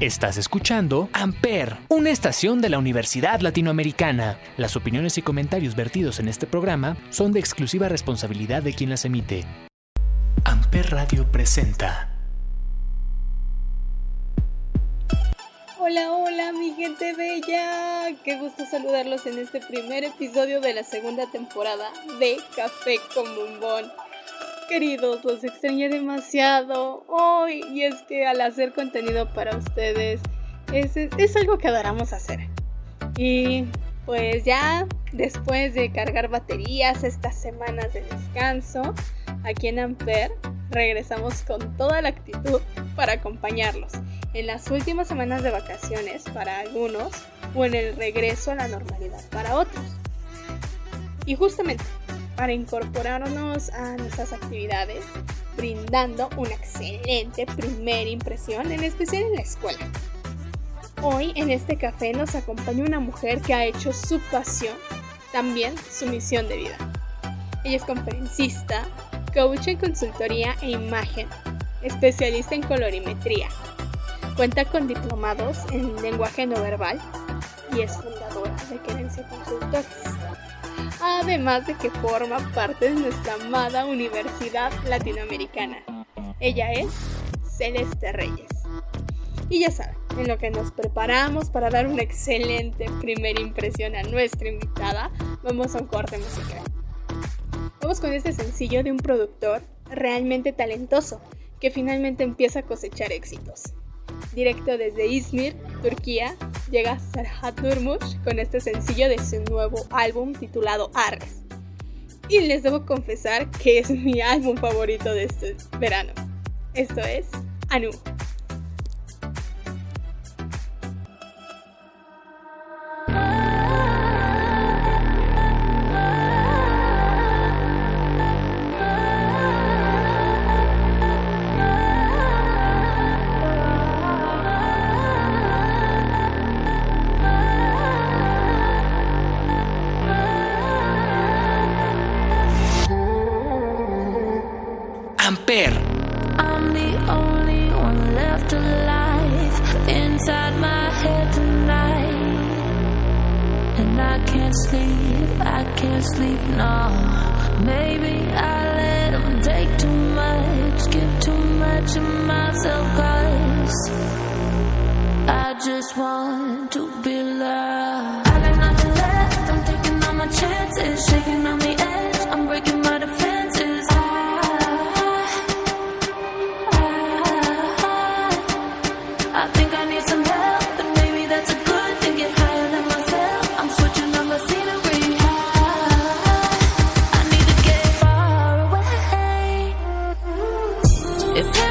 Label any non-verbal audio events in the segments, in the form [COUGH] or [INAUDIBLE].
Estás escuchando Amper, una estación de la Universidad Latinoamericana. Las opiniones y comentarios vertidos en este programa son de exclusiva responsabilidad de quien las emite. Amper Radio presenta. Hola, hola, mi gente bella. Qué gusto saludarlos en este primer episodio de la segunda temporada de Café con Bombón queridos, los extrañé demasiado hoy. y es que al hacer contenido para ustedes es, es, algo que adoramos hacer. Y pues ya después de cargar baterías estas semanas de descanso, aquí en Amper regresamos con toda la actitud para acompañarlos en las últimas semanas de vacaciones para algunos o en el regreso a la normalidad para otros. Y justamente para incorporarnos a nuestras actividades, brindando una excelente primera impresión, en especial en la escuela. Hoy en este café nos acompaña una mujer que ha hecho su pasión, también su misión de vida. Ella es conferencista, coach en consultoría e imagen, especialista en colorimetría. Cuenta con diplomados en lenguaje no verbal y es fundadora de Querencia Consultores además de que forma parte de nuestra amada Universidad Latinoamericana. Ella es Celeste Reyes. Y ya saben, en lo que nos preparamos para dar una excelente primera impresión a nuestra invitada, vamos a un corte musical. Vamos con este sencillo de un productor realmente talentoso que finalmente empieza a cosechar éxitos. Directo desde Izmir, Turquía, llega Serhat Nurmush con este sencillo de su nuevo álbum titulado Arres. Y les debo confesar que es mi [LAUGHS] álbum favorito de este verano. Esto es Anu. Es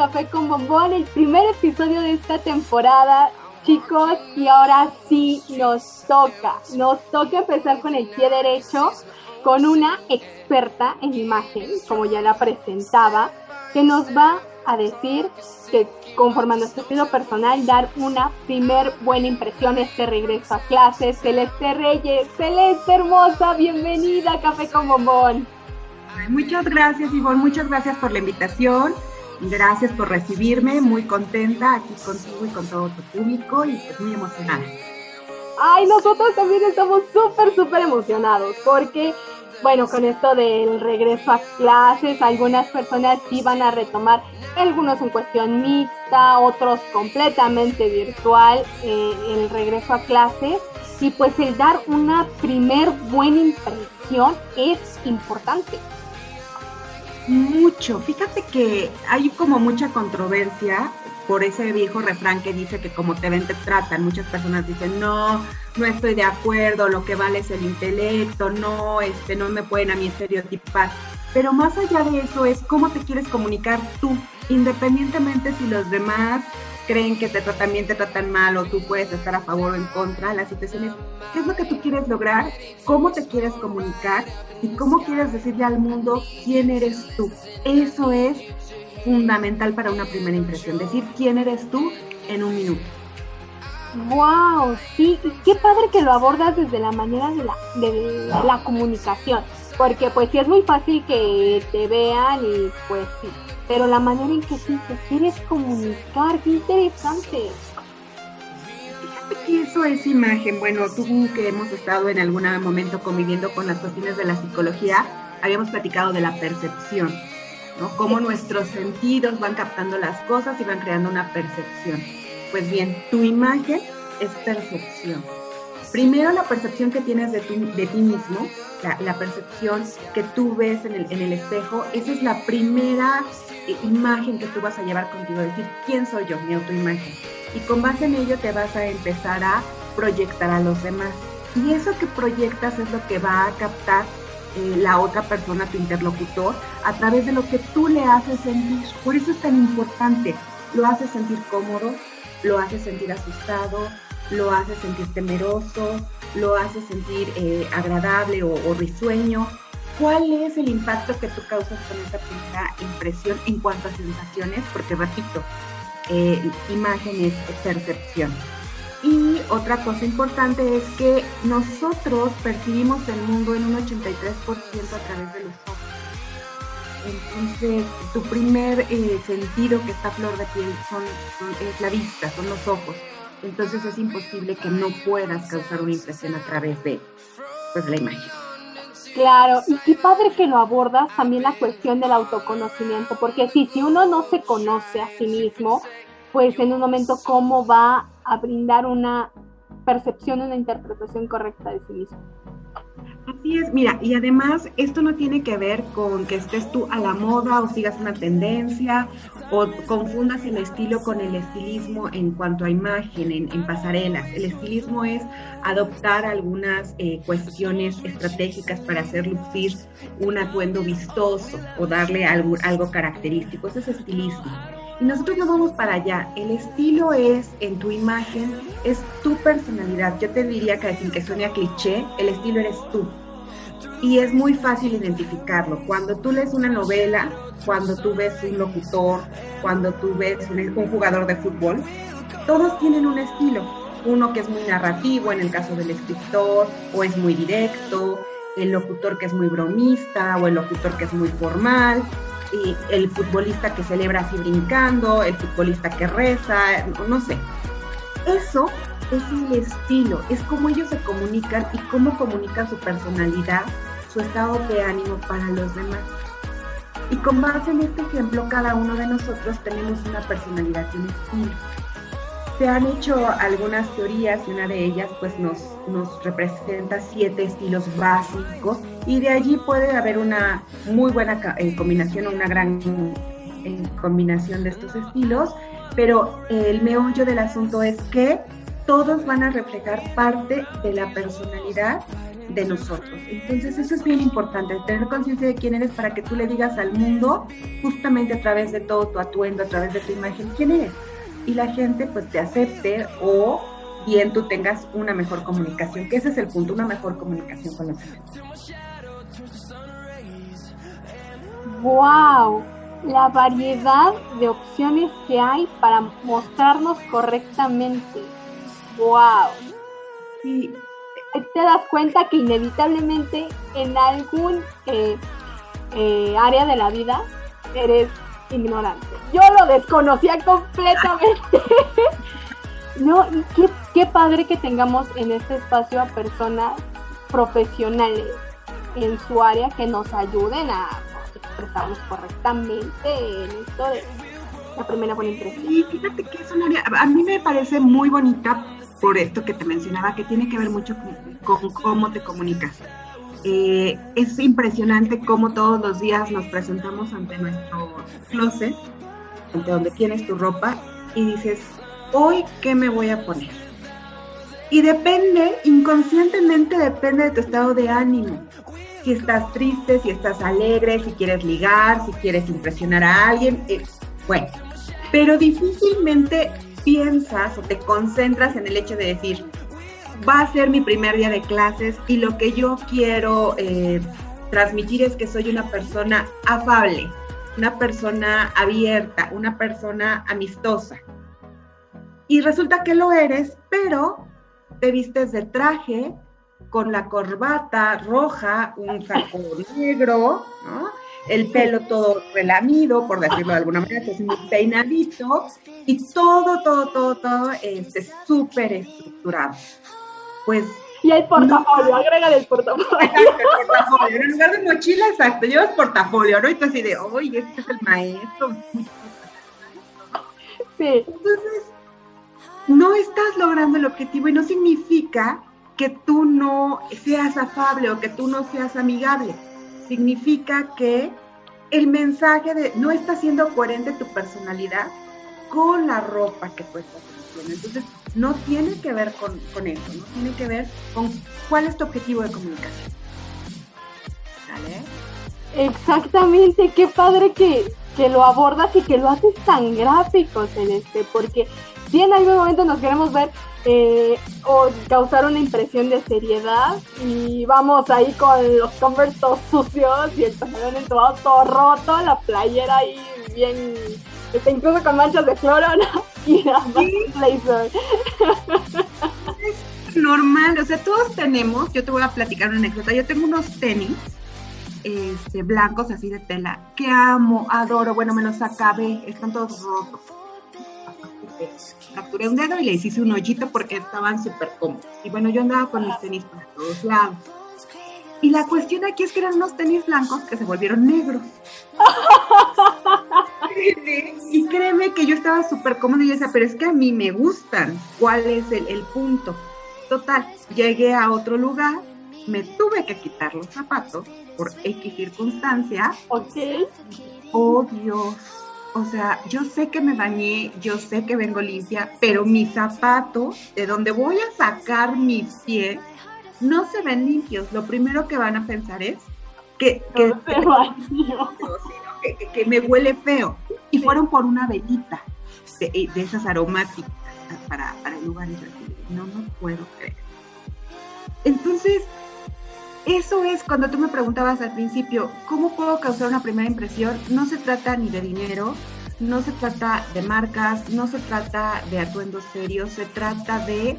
Café con Bombón, el primer episodio de esta temporada, chicos, y ahora sí nos toca, nos toca empezar con el pie derecho, con una experta en imagen, como ya la presentaba, que nos va a decir que conforme a nuestro estilo personal, dar una primer buena impresión este regreso a clases. Celeste Reyes, Celeste hermosa, bienvenida a Café con Bombón. Muchas gracias, Ivonne, muchas gracias por la invitación. Gracias por recibirme, muy contenta aquí contigo y con todo tu público y pues muy emocionada. Ay, nosotros también estamos súper, súper emocionados porque, bueno, con esto del regreso a clases, algunas personas sí van a retomar, algunos en cuestión mixta, otros completamente virtual, eh, el regreso a clases. Y pues el dar una primer buena impresión es importante. Mucho. Fíjate que hay como mucha controversia por ese viejo refrán que dice que como te ven te tratan. Muchas personas dicen, no, no estoy de acuerdo, lo que vale es el intelecto, no, este, no me pueden a mí estereotipar. Pero más allá de eso es cómo te quieres comunicar tú, independientemente si los demás creen que te, también te tratan mal o tú puedes estar a favor o en contra, las situaciones, ¿qué es lo que tú quieres lograr? ¿Cómo te quieres comunicar? ¿Y cómo quieres decirle al mundo quién eres tú? Eso es fundamental para una primera impresión, decir quién eres tú en un minuto. Wow, sí, qué padre que lo abordas desde la manera de la, de la comunicación, porque pues sí es muy fácil que te vean y pues sí, pero la manera en que sí te quieres comunicar, qué interesante. Fíjate que eso es imagen. Bueno, tú que hemos estado en algún momento conviviendo con las cuestiones de la psicología, habíamos platicado de la percepción, ¿no? Cómo nuestros sentidos van captando las cosas y van creando una percepción. Pues bien, tu imagen es percepción. Primero la percepción que tienes de, de ti mismo, la, percepción que tú ves en el, espejo, esa es la primera imagen que tú vas a llevar contigo, decir, ¿quién soy yo? Mi autoimagen. Y con base en ello te vas a empezar a proyectar a los demás. Y eso que proyectas es lo que va a captar eh, la otra persona, tu interlocutor, a través de lo que tú le haces sentir. Por eso es tan importante. Lo haces sentir cómodo, lo haces sentir asustado, lo haces sentir temeroso, lo haces sentir eh, agradable o, risueño ¿Cuál es el impacto que tú causas con esa primera impresión en cuanto a sensaciones? Porque repito, eh, imagen es percepción. Y otra cosa importante es que nosotros percibimos el mundo en un 83% a través de los ojos. Entonces, tu primer eh, sentido que está flor de piel es la vista, son los ojos. Entonces es imposible que no puedas causar una impresión a través de pues, la imagen. Claro, y qué padre que lo abordas también la cuestión del autoconocimiento, porque sí, si uno no se conoce a sí mismo, pues en un momento cómo va a brindar una percepción, una interpretación correcta de sí mismo. Así es, mira, y además esto no tiene que ver con que estés tú a la moda o sigas una tendencia o confundas el estilo con el estilismo en cuanto a imagen, en, pasarelas. El estilismo es adoptar algunas eh, cuestiones estratégicas para hacer lucir un atuendo vistoso o darle algo, algo característico. Eso es estilismo. Y nosotros no vamos para allá. El estilo es en tu imagen, es tu personalidad. Yo te diría que sin que suene a cliché, el estilo eres tú. Y es muy fácil identificarlo. Cuando tú lees una novela, cuando tú ves un locutor, cuando tú ves un, jugador de fútbol, todos tienen un estilo. Uno que es muy narrativo, en el caso del escritor, o es muy directo, el locutor que es muy bromista, o el locutor que es muy formal, y el futbolista que celebra así brincando, el futbolista que reza, no sé. Eso es el estilo, es cómo ellos se comunican y cómo comunican su personalidad, su estado de ánimo para los demás. Y con base en este ejemplo, cada uno de nosotros tenemos una personalidad y un estilo. Se han hecho algunas teorías y una de ellas pues nos, nos representa siete estilos básicos y de allí puede haber una muy buena eh, combinación o una gran eh, combinación de estos estilos, pero el meollo del asunto es que todos van a reflejar parte de la personalidad de nosotros. Entonces eso es bien importante, tener conciencia de quién eres para que tú le digas al mundo, justamente a través de todo tu atuendo, a través de tu imagen, quién eres. Y la gente pues te acepte o bien tú tengas una mejor comunicación, que ese es el punto, una mejor comunicación con los demás. ¡Wow! La variedad de opciones que hay para mostrarnos correctamente. ¡Wow! Y te das cuenta que inevitablemente en algún eh, eh, área de la vida eres ignorante. Yo lo desconocía completamente. [LAUGHS] no, y qué, qué padre que tengamos en este espacio a personas profesionales en su área que nos ayuden a expresarnos correctamente en esto de la primera buena impresión. Y fíjate que es un área, a mí me parece muy bonita por esto que te mencionaba, que tiene que ver mucho con, cómo te comunicas. Eh, es impresionante cómo todos los días nos presentamos ante nuestro closet, ante donde tienes tu ropa, y dices, hoy, ¿qué me voy a poner? Y depende, inconscientemente depende de tu estado de ánimo. Si estás triste, si estás alegre, si quieres ligar, si quieres impresionar a alguien, eh, bueno. Pero difícilmente piensas o te concentras en el hecho de decir, va a ser mi primer día de clases y lo que yo quiero eh, transmitir es que soy una persona afable, una persona abierta, una persona amistosa. Y resulta que lo eres, pero te vistes de traje, con la corbata roja, un saco negro, ¿no? El pelo todo relamido, por decirlo de alguna manera, es muy peinadito, y todo, todo, todo, todo este, súper estructurado. Pues y el portafolio, agrega el portafolio. Exacto, el portafolio. En lugar de mochila, exacto, llevas portafolio, ¿no? Y tú así de, oye, este es el maestro. Sí. Entonces, no estás logrando el objetivo y no significa que tú no seas afable o que tú no seas amigable significa que el mensaje de no está siendo coherente tu personalidad con la ropa que tú estás. Entonces, no tiene que ver con, eso, no tiene que ver con cuál es tu objetivo de comunicación. ¿Sale? Exactamente, qué padre que, que lo abordas y que lo haces tan gráfico, Celeste, porque si en algún momento nos queremos ver eh, o causar una impresión de seriedad y vamos ahí con los Converse todos sucios y el pantalón todo, todo roto, la playera ahí bien, este, incluso con manchas de cloro, [LAUGHS] Y nada blazer. Es normal, o sea, todos tenemos, yo te voy a platicar una anécdota, yo tengo unos tenis este, blancos así de tela que amo, adoro, bueno, me los acabé, están todos rotos capturé un dedo y le hice un hoyito porque estaban súper cómodos. Y bueno, yo andaba con mis tenis por todos lados. Y la cuestión aquí es que eran unos tenis blancos que se volvieron negros. [LAUGHS] y créeme que yo estaba súper cómoda y yo decía, pero es que a mí me gustan. ¿Cuál es el, el punto? Total, llegué a otro lugar, me tuve que quitar los zapatos por X circunstancia. Ok. Oh Dios, o sea, yo sé que me bañé, yo sé que vengo limpia, pero mis zapatos, de donde voy a sacar mis pies, no se ven limpios. Lo primero que van a pensar es que, que, que, me huele feo. Y fueron por una velita de, esas aromáticas para, para lugares así. No, no puedo creer. Entonces, eso es cuando tú me preguntabas al principio, ¿cómo puedo causar una primera impresión? No se trata ni de dinero, no se trata de marcas, no se trata de atuendos serios, se trata de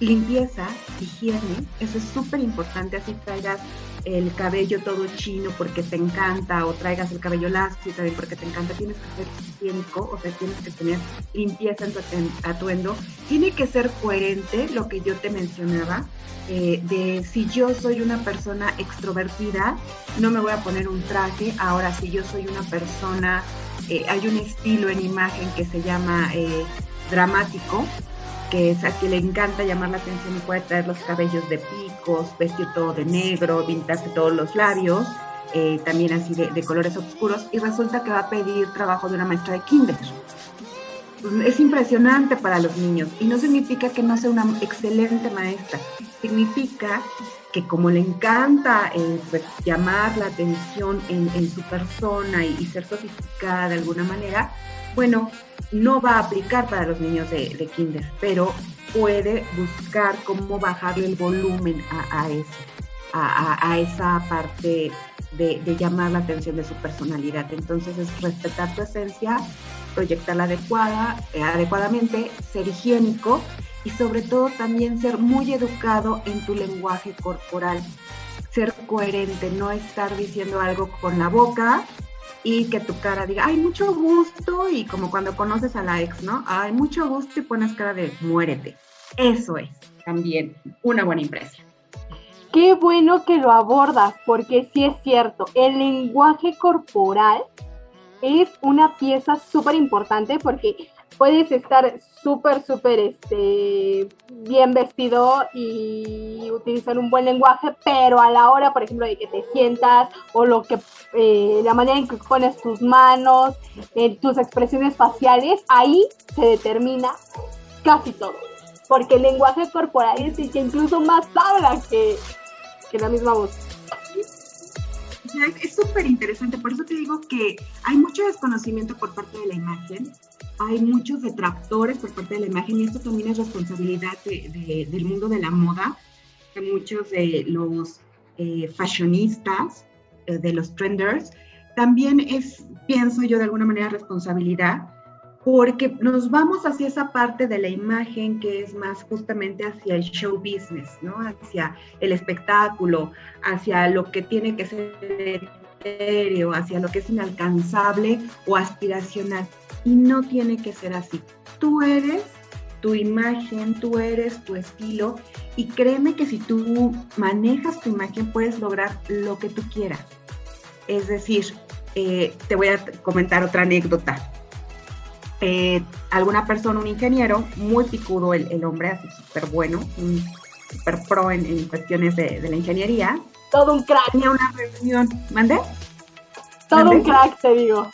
limpieza, higiene, eso es súper importante, así traigas el cabello todo chino porque te encanta o traigas el cabello lacio también porque te encanta, tienes que ser higiénico, o sea, tienes que tener limpieza en tu atuendo, tiene que ser coherente lo que yo te mencionaba, eh, de si yo soy una persona extrovertida, no me voy a poner un traje, ahora si yo soy una persona, eh, hay un estilo en imagen que se llama eh, dramático, que es a quien le encanta llamar la atención y puede traer los cabellos de picos, vestir todo de negro, pintarse todos los labios, eh, también así de, colores oscuros, y resulta que va a pedir trabajo de una maestra de kinder. Pues, es impresionante para los niños y no significa que no sea una excelente maestra, significa que como le encanta eh, pues, llamar la atención en, su persona y, ser sofisticada de alguna manera, bueno, no va a aplicar para los niños de, kinder, pero puede buscar cómo bajarle el volumen a, eso, a, esa parte de, llamar la atención de su personalidad. Entonces es respetar tu esencia, proyectarla adecuada, eh, adecuadamente, ser higiénico y sobre todo también ser muy educado en tu lenguaje corporal, ser coherente, no estar diciendo algo con la boca y que tu cara diga, ay, mucho gusto, y como cuando conoces a la ex, ¿no? Ay, mucho gusto y pones cara de muérete. Eso es también una buena impresión. Qué bueno que lo abordas, porque sí es cierto, el lenguaje corporal es una pieza súper importante porque puedes estar súper, súper este, bien vestido y utilizar un buen lenguaje, pero a la hora, por ejemplo, de que te sientas o lo que, eh, la manera en que pones tus manos, eh, tus expresiones faciales, ahí se determina casi todo. Porque el lenguaje corporal es el que incluso más habla que, que la misma voz es súper interesante, por eso te digo que hay mucho desconocimiento por parte de la imagen, hay muchos detractores por parte de la imagen y esto también es responsabilidad del mundo de la moda, de muchos de los eh, fashionistas, eh, de los trenders. También es, pienso yo, de alguna manera responsabilidad porque nos vamos hacia esa parte de la imagen que es más justamente hacia el show business, ¿no? Hacia el espectáculo, hacia lo que tiene que ser etéreo, hacia lo que es inalcanzable o aspiracional. Y no tiene que ser así. Tú eres tu imagen, tú eres tu estilo y créeme que si tú manejas tu imagen puedes lograr lo que tú quieras. Es decir, eh, te voy a comentar otra anécdota eh, alguna persona, un ingeniero, muy picudo el, hombre, así súper bueno, súper pro en, cuestiones de, la ingeniería. Todo un crack. Tenía una reunión, ¿mande? Todo un crack, te digo.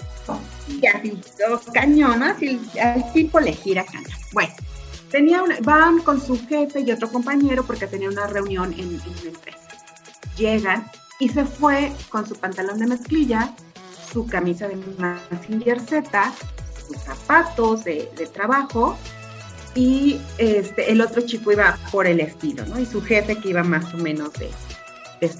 Y así, dos cañón, así al tipo le gira cañón. Bueno, tenía una, van con su jefe y otro compañero porque tenía una reunión en, en una empresa. Llegan y se fue con su pantalón de mezclilla, su camisa de Massinger Z, sus zapatos de, trabajo y este, el otro chico iba por el estilo, ¿no? Y su jefe que iba más o menos de, de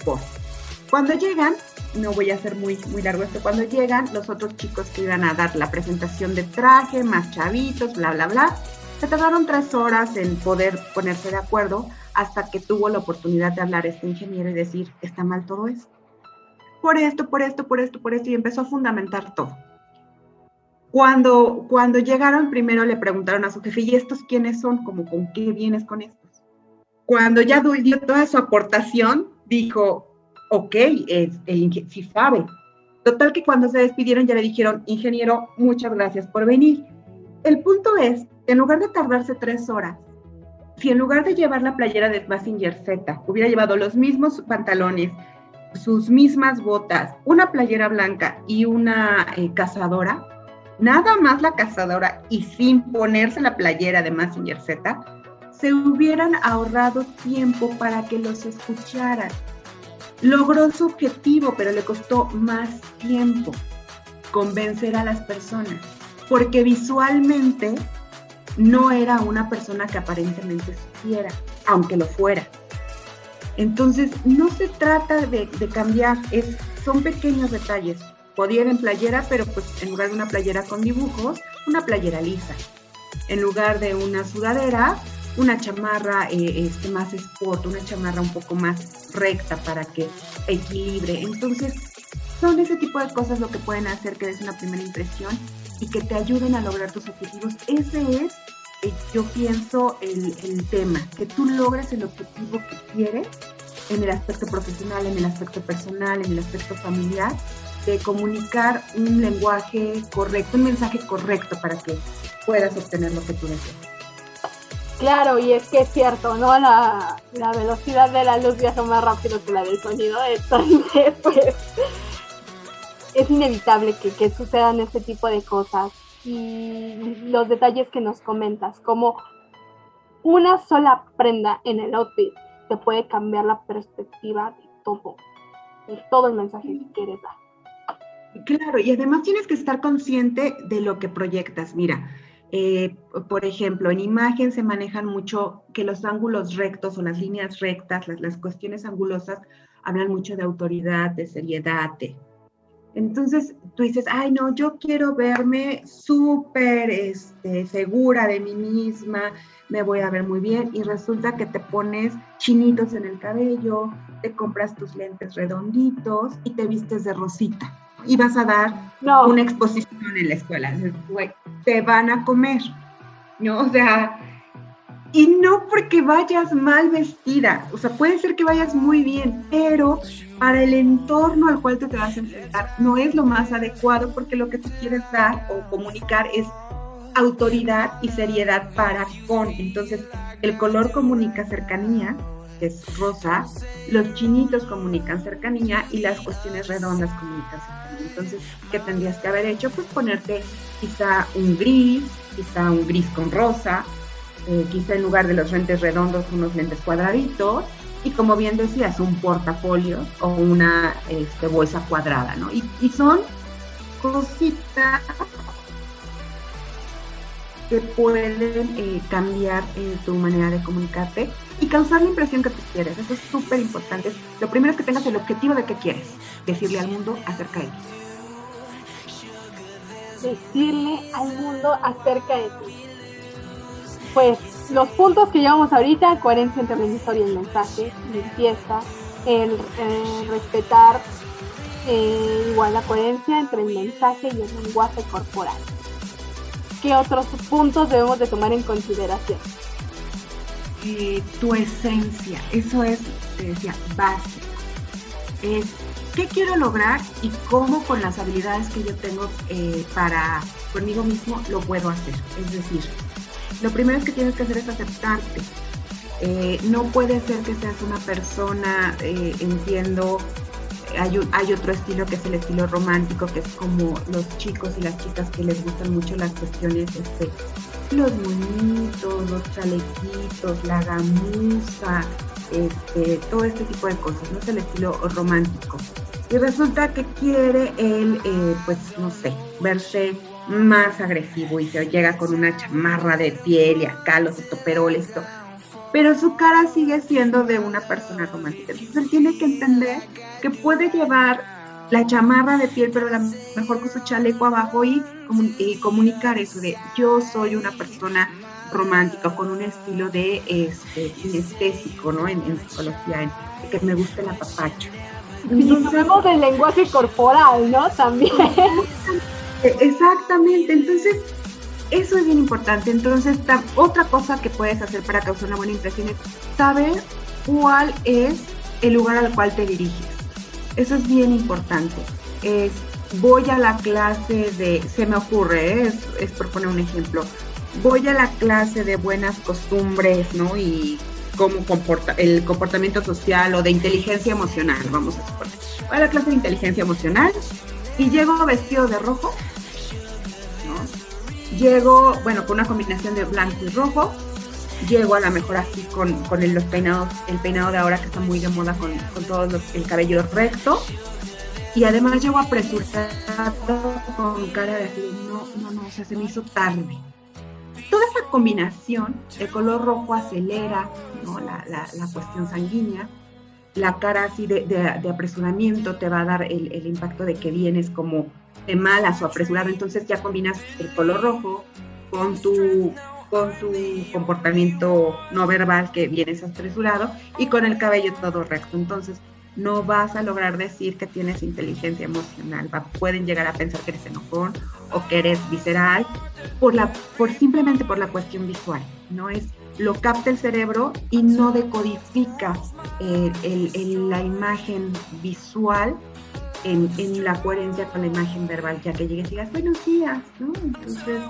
Cuando llegan, no voy a hacer muy, muy largo esto, cuando llegan los otros chicos que iban a dar la presentación de traje, más chavitos, bla, bla, bla, se tardaron tres horas en poder ponerse de acuerdo hasta que tuvo la oportunidad de hablar este ingeniero y decir, está mal todo esto. Por esto, por esto, por esto, por esto, y empezó a fundamentar todo. Cuando, cuando llegaron, primero le preguntaron a su jefe, ¿y estos quiénes son? Como, ¿con qué vienes con estos? Cuando ya dio toda su aportación, dijo, ok, es, el, sí sabe. Total que cuando se despidieron ya le dijeron, ingeniero, muchas gracias por venir. El punto es, en lugar de tardarse tres horas, si en lugar de llevar la playera de Massinger Z, hubiera llevado los mismos pantalones, sus mismas botas, una playera blanca y una eh, cazadora, nada más la cazadora y sin ponerse la playera de Massinger Z, se hubieran ahorrado tiempo para que los escucharan. Logró su objetivo, pero le costó más tiempo convencer a las personas, porque visualmente no era una persona que aparentemente supiera, aunque lo fuera. Entonces, no se trata de, cambiar, es, son pequeños detalles podía ir en playera, pero pues en lugar de una playera con dibujos, una playera lisa. En lugar de una sudadera, una chamarra eh, este, más sport, una chamarra un poco más recta para que equilibre. Entonces, son ese tipo de cosas lo que pueden hacer que des una primera impresión y que te ayuden a lograr tus objetivos. Ese es, eh, yo pienso, el, el tema, que tú logres el objetivo que quieres en el aspecto profesional, en el aspecto personal, en el aspecto familiar de comunicar un lenguaje correcto, un mensaje correcto para que puedas obtener lo que tú deseas. Claro, y es que es cierto, ¿no? La, la velocidad de la luz viaja más rápido que la del sonido, entonces, [LAUGHS] pues, es inevitable que, que sucedan ese tipo de cosas. Y los detalles que nos comentas, como una sola prenda en el outfit te puede cambiar la perspectiva de todo, de todo el mensaje que quieres dar. Claro, y además tienes que estar consciente de lo que proyectas. Mira, eh, por ejemplo, en imagen se manejan mucho que los ángulos rectos o las líneas rectas, las, las cuestiones angulosas, hablan mucho de autoridad, de seriedad. Entonces tú dices, ay, no, yo quiero verme súper este, segura de mí misma, me voy a ver muy bien. Y resulta que te pones chinitos en el cabello, te compras tus lentes redonditos y te vistes de rosita y vas a dar una exposición en la escuela. te van a comer, ¿no? O sea, y no porque vayas mal vestida, o sea, puede ser que vayas muy bien, pero para el entorno al cual tú te vas a enfrentar no es lo más adecuado porque lo que tú quieres dar o comunicar es autoridad y seriedad para con. Entonces, el color comunica cercanía, es rosa, los chinitos comunican cercanía y las cuestiones redondas comunican cercanía. Entonces, ¿qué tendrías que haber hecho? Pues ponerte quizá un gris, quizá un gris con rosa, eh, quizá en lugar de los lentes redondos unos lentes cuadraditos y como bien decías, un portafolio o una este, bolsa cuadrada, ¿no? Y, y son cositas que pueden eh, cambiar eh, tu manera de comunicarte y causar la impresión que tú quieres. Eso es súper importante. Lo primero es que tengas el objetivo de qué quieres, decirle al mundo acerca de ti. Decirle al mundo acerca de ti. Pues los puntos que llevamos ahorita, coherencia entre la historia y el mensaje, limpieza, el, eh, respetar igual la coherencia entre el mensaje y el lenguaje corporal ¿qué otros puntos debemos de tomar en consideración? Eh, tu esencia, eso es, te decía, base. Es qué quiero lograr y cómo con las habilidades que yo tengo eh, para conmigo mismo lo puedo hacer. Es decir, lo primero que tienes que hacer es aceptarte. Eh, no puede ser que seas una persona, entiendo, hay, otro estilo que es el estilo romántico, que es como los chicos y las chicas que les gustan mucho las cuestiones, este, los monitos, los chalequitos, la gamuza, este, todo este tipo de cosas, ¿no? Es el estilo romántico. Y resulta que quiere él, eh, pues, no sé, verse más agresivo y se llega con una chamarra de piel y acá los toperoles, todo pero su cara sigue siendo de una persona romántica. Entonces él tiene que entender que puede llevar la chamarra de piel, pero a lo mejor con su chaleco abajo y, comunicar eso de yo soy una persona romántica con un estilo de este, kinestésico, ¿no? En, psicología, en, que me gusta el apapacho. Y sabemos del lenguaje corporal, ¿no? También. Exactamente, entonces eso es bien importante. Entonces, otra cosa que puedes hacer para causar una buena impresión es saber cuál es el lugar al cual te diriges. Eso es bien importante. Es, voy a la clase de, se me ocurre, ¿eh? es, por poner un ejemplo, voy a la clase de buenas costumbres, ¿no? Y cómo comporta el comportamiento social o de inteligencia emocional, vamos a suponer. Voy a la clase de inteligencia emocional y llego vestido de rojo Llego, bueno, con una combinación de blanco y rojo. Llego a lo mejor así con, con los peinados, el peinado de ahora que está muy de moda con, con todo el cabello recto. Y además llego apresurado con cara de así, no, no, no, o sea, se me hizo tarde. Toda esa combinación, el color rojo acelera ¿no? la, la, la cuestión sanguínea, la cara así de, de, apresuramiento te va a dar el, el, impacto de que vienes como de malas o apresurado, entonces ya combinas el color rojo con tu, con tu comportamiento no verbal que vienes apresurado y con el cabello todo recto. Entonces no vas a lograr decir que tienes inteligencia emocional. pueden llegar a pensar que eres enojón o que eres visceral por la, por simplemente por la cuestión visual. No es lo capta el cerebro y no decodifica eh, la imagen visual en, la coherencia con la imagen verbal, ya que llegues y digas buenos días, ¿no? Entonces,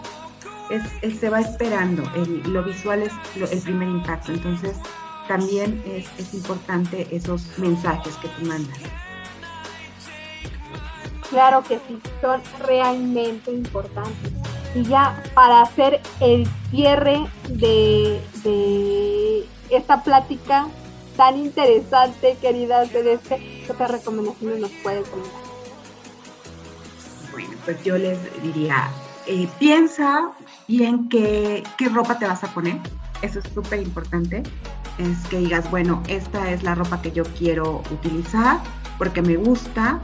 se va esperando, lo visual es el primer impacto, entonces también es, es importante esos mensajes que tú mandas. Claro que sí, son realmente importantes. Y ya para hacer el cierre de, de esta plática, tan interesante, querida Celeste. ¿Qué otras recomendaciones nos puedes comentar? Bueno, pues yo les diría, eh, piensa bien qué, qué ropa te vas a poner. Eso es súper importante. Es que digas, bueno, esta es la ropa que yo quiero utilizar porque me gusta,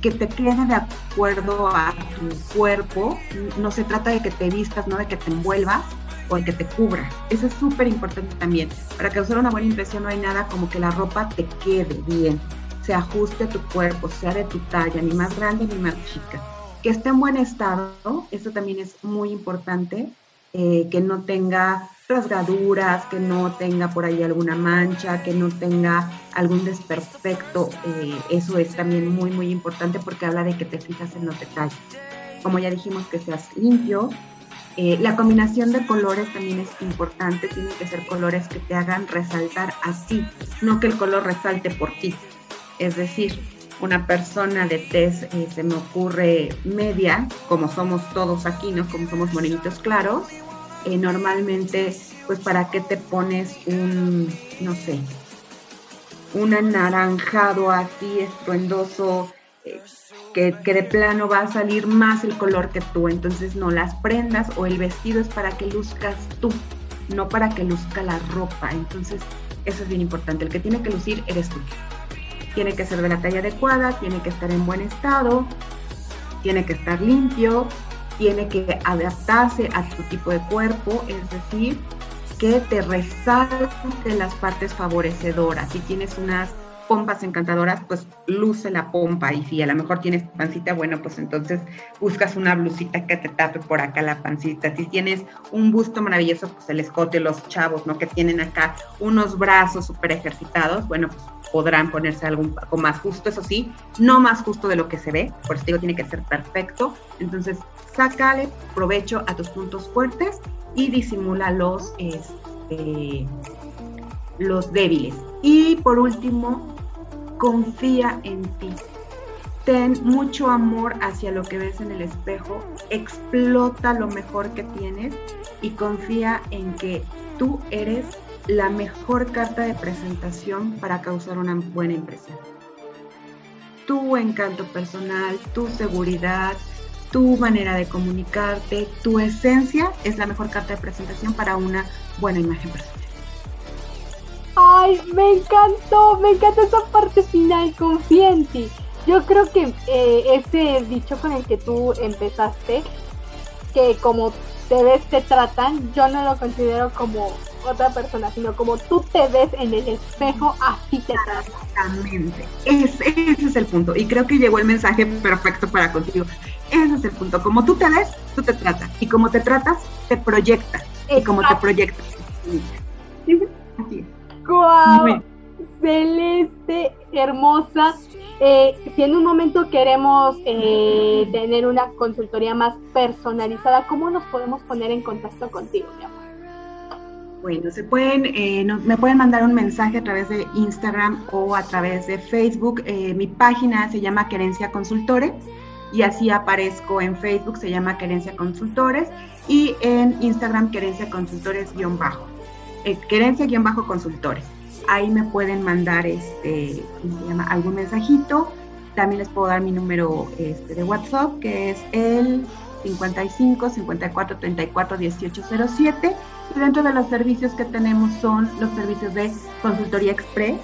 que te quede de acuerdo a tu cuerpo. No se trata de que te vistas, no de que te envuelvas o de que te cubra. Eso es súper importante también. Para causar una buena impresión no hay nada como que la ropa te quede bien, se ajuste a tu cuerpo, sea de tu talla, ni más grande ni más chica. Que esté en buen estado, eso también es muy importante, eh, que no tenga rasgaduras, que no tenga por ahí alguna mancha, que no tenga algún desperfecto. Eh, eso es también muy, muy importante porque habla de que te fijas en los detalles. Como ya dijimos, que seas limpio. Eh, la combinación de colores también es importante. Tienen que ser colores que te hagan resaltar así, no que el color resalte por ti. Es decir, una persona de tez, eh, se me ocurre media, como somos todos aquí, ¿no? Como somos morenitos claros, eh, normalmente, pues para qué te pones un, no sé, un anaranjado así estruendoso, eh, que, que, de plano va a salir más el color que tú. Entonces, no, las prendas o el vestido es para que luzcas tú, no para que luzca la ropa. Entonces, eso es bien importante. El que tiene que lucir eres tú. Tiene que ser de la talla adecuada, tiene que estar en buen estado, tiene que estar limpio, tiene que adaptarse a tu tipo de cuerpo, es decir, que te resalte las partes favorecedoras. Si tienes unas pompas encantadoras, pues luce la pompa y si a lo mejor tienes pancita, bueno, pues entonces buscas una blusita que te tape por acá la pancita. Si tienes un busto maravilloso, pues el escote, los chavos, ¿no? Que tienen acá unos brazos súper ejercitados, bueno, pues podrán ponerse algo poco más justo, eso sí, no más justo de lo que se ve, por eso digo, tiene que ser perfecto. Entonces, sácale provecho a tus puntos fuertes y disimula los, este, los débiles. Y por último, confía en ti. Ten mucho amor hacia lo que ves en el espejo, explota lo mejor que tienes y confía en que tú eres la mejor carta de presentación para causar una buena impresión. Tu encanto personal, tu seguridad, tu manera de comunicarte, tu esencia es la mejor carta de presentación para una buena imagen personal. Ay, me encantó, me encanta esa parte final, confía en ti. Yo creo que eh, ese dicho con el que tú empezaste, que como te ves, te tratan, yo no lo considero como otra persona, sino como tú te ves en el espejo, así te tratan. Exactamente, ese, ese es el punto. Y creo que llegó el mensaje perfecto para contigo. Ese es el punto. Como tú te ves, tú te tratas. Y como te tratas, te proyectas. Y como te proyectas. Así es. ¡Guau! Celeste, hermosa. Eh, si en un momento queremos eh, tener una consultoría más personalizada, ¿cómo nos podemos poner en contacto contigo, mi amor? Bueno, se pueden, eh, no, me pueden mandar un mensaje a través de Instagram o a través de Facebook. Eh, mi página se llama Querencia Consultores y así aparezco en Facebook, se llama Querencia Consultores y en Instagram Querencia Consultores-bajo. Eh, Querencia-consultores. Ahí me pueden mandar este, ¿cómo se llama? algún mensajito. También les puedo dar mi número este, de WhatsApp, que es el 55 54 34 1807 y dentro de los servicios que tenemos son los servicios de consultoría express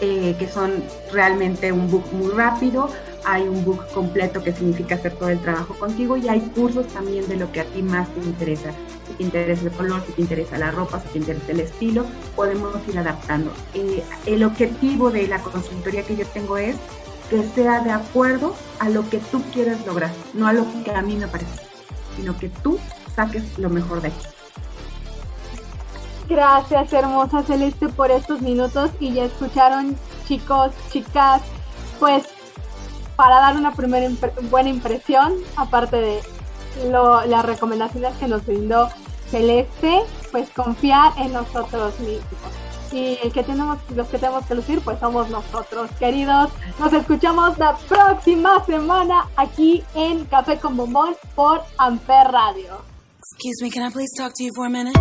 eh, que son realmente un book muy rápido hay un book completo que significa hacer todo el trabajo contigo y hay cursos también de lo que a ti más te interesa si te interesa el color, si te interesa la ropa, si te interesa el estilo, podemos ir adaptando. Eh, el objetivo de la consultoría que yo tengo es que sea de acuerdo a lo que tú quieres lograr, no a lo que a mí me parece, sino que tú saques lo mejor de aquí. Gracias, hermosa Celeste, por estos minutos y ya escucharon, chicos, chicas, pues para dar una primera buena impresión, aparte de las recomendaciones que nos brindó Celeste, pues confiar en nosotros mismos y el que tenemos, los que tenemos que lucir, pues somos nosotros, queridos. Nos escuchamos la próxima semana aquí en Café con Bombón por Amper Radio. Excuse me, can I please talk to you for a minute?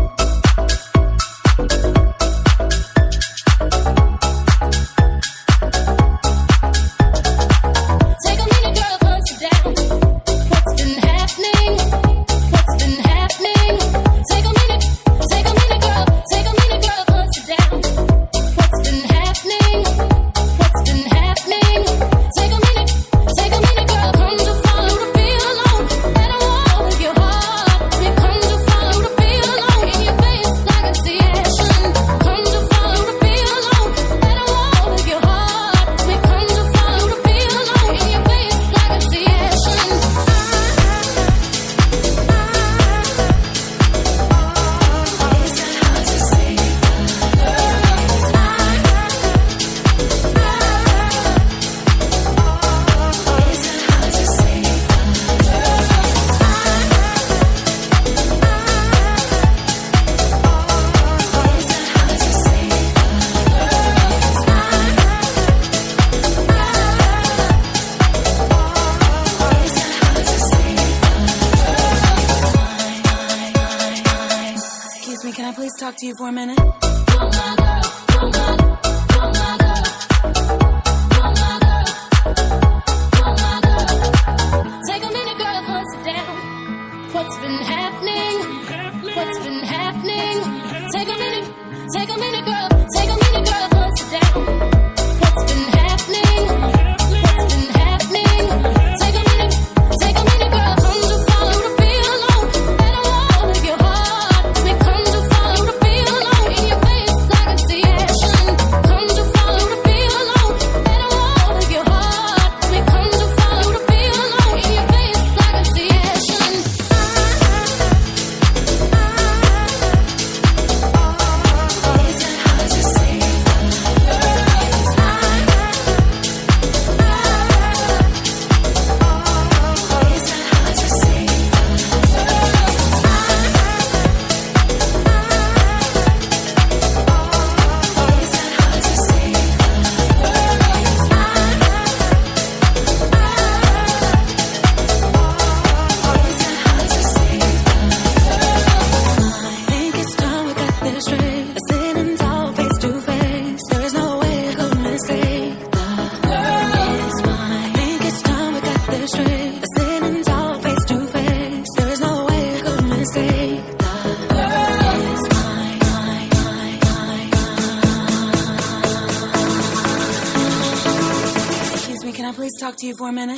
talk to you for a minute?